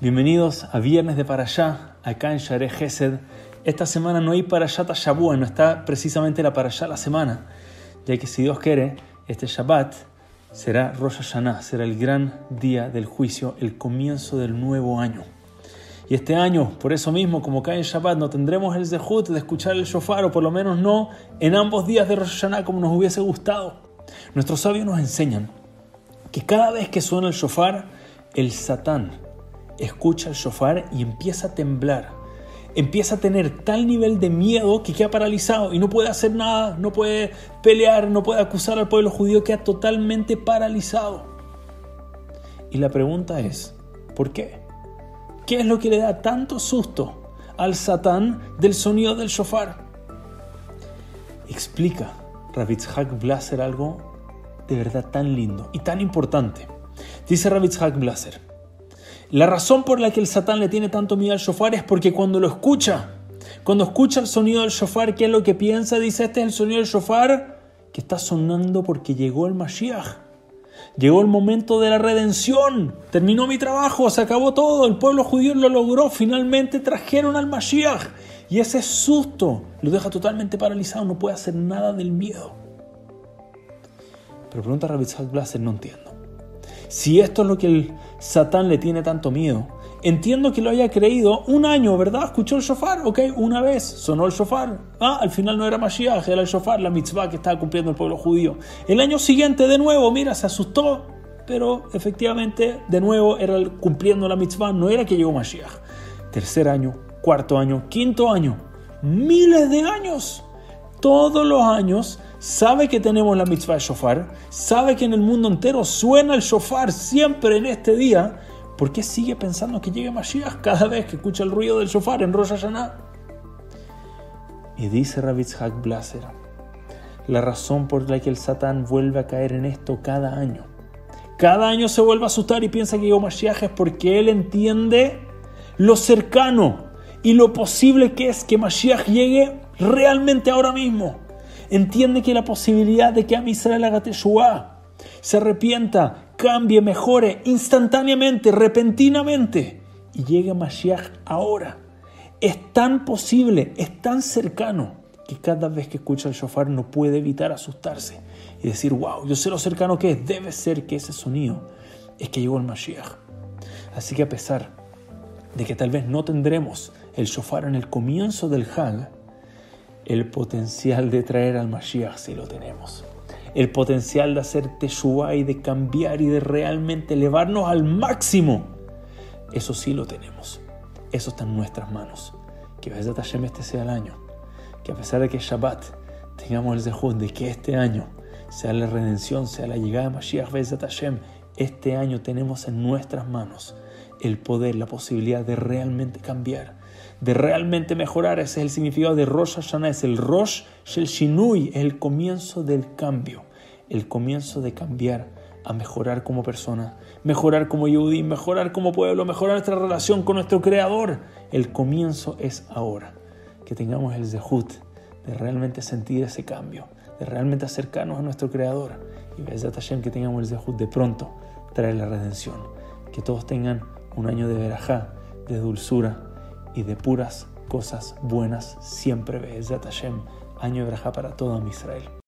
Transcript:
Bienvenidos a Viernes de Parashá, acá en Share Gesed. Esta semana no hay Parashá Tashabua, no está precisamente la Parashá la semana, ya que si Dios quiere, este Shabbat será Rosh Hashanah, será el gran día del juicio, el comienzo del nuevo año. Y este año, por eso mismo, como cae en Shabbat, no tendremos el Zehut de escuchar el shofar, o por lo menos no en ambos días de Rosh Hashanah como nos hubiese gustado. Nuestros sabios nos enseñan que cada vez que suena el shofar, el Satán, escucha el shofar y empieza a temblar. Empieza a tener tal nivel de miedo que queda paralizado y no puede hacer nada, no puede pelear, no puede acusar al pueblo judío, queda totalmente paralizado. Y la pregunta es, ¿por qué? ¿Qué es lo que le da tanto susto al Satán del sonido del shofar? Explica Ravitzhak Blaser algo de verdad tan lindo y tan importante. Dice Ravitzhak Blaser, la razón por la que el Satán le tiene tanto miedo al shofar es porque cuando lo escucha, cuando escucha el sonido del shofar, ¿qué es lo que piensa? Dice, este es el sonido del shofar que está sonando porque llegó el Mashiach. Llegó el momento de la redención. Terminó mi trabajo, se acabó todo. El pueblo judío lo logró. Finalmente trajeron al Mashiach. Y ese susto lo deja totalmente paralizado. No puede hacer nada del miedo. Pero pregunta a Rabitzhak Blaser, no entiendo. Si esto es lo que el Satán le tiene tanto miedo, entiendo que lo haya creído un año, ¿verdad? Escuchó el shofar, ok, una vez sonó el shofar. Ah, al final no era Mashiach, era el shofar, la mitzvah que estaba cumpliendo el pueblo judío. El año siguiente, de nuevo, mira, se asustó, pero efectivamente, de nuevo, era cumpliendo la mitzvah, no era que llegó Mashiach. Tercer año, cuarto año, quinto año, miles de años. Todos los años sabe que tenemos la mitzvah de shofar, sabe que en el mundo entero suena el shofar siempre en este día, ¿por qué sigue pensando que llegue Mashiach cada vez que escucha el ruido del shofar en Rosh Hashanah? Y dice Ravitzhak Blaser, la razón por la que el Satán vuelve a caer en esto cada año, cada año se vuelve a asustar y piensa que llegó Mashiach es porque él entiende lo cercano y lo posible que es que Mashiach llegue realmente ahora mismo entiende que la posibilidad de que a Israel haga Teshua, se arrepienta, cambie, mejore instantáneamente, repentinamente y llegue Mashiach ahora. Es tan posible, es tan cercano que cada vez que escucha el shofar no puede evitar asustarse y decir, wow, yo sé lo cercano que es, debe ser que ese sonido es que llegó el Mashiach. Así que a pesar de que tal vez no tendremos el shofar en el comienzo del Hag, el potencial de traer al Mashiach si lo tenemos. El potencial de hacer Teshuvah y de cambiar y de realmente elevarnos al máximo. Eso sí lo tenemos. Eso está en nuestras manos. Que Bezat Hashem este sea el año. Que a pesar de que Shabbat tengamos el zehut de que este año sea la redención, sea la llegada de Mashiach Bezat Hashem, este año tenemos en nuestras manos el poder, la posibilidad de realmente cambiar de realmente mejorar. Ese es el significado de Rosh Hashanah, es el Rosh Shel Shinui, el comienzo del cambio, el comienzo de cambiar a mejorar como persona, mejorar como Yehudi, mejorar como pueblo, mejorar nuestra relación con nuestro Creador. El comienzo es ahora, que tengamos el Zehut de realmente sentir ese cambio, de realmente acercarnos a nuestro Creador. Y Bezat Hashem que tengamos el Zehut de pronto traer la redención. Que todos tengan un año de verajá, de dulzura, y de puras cosas buenas siempre. Be'ezat Hashem, año de para todo Israel.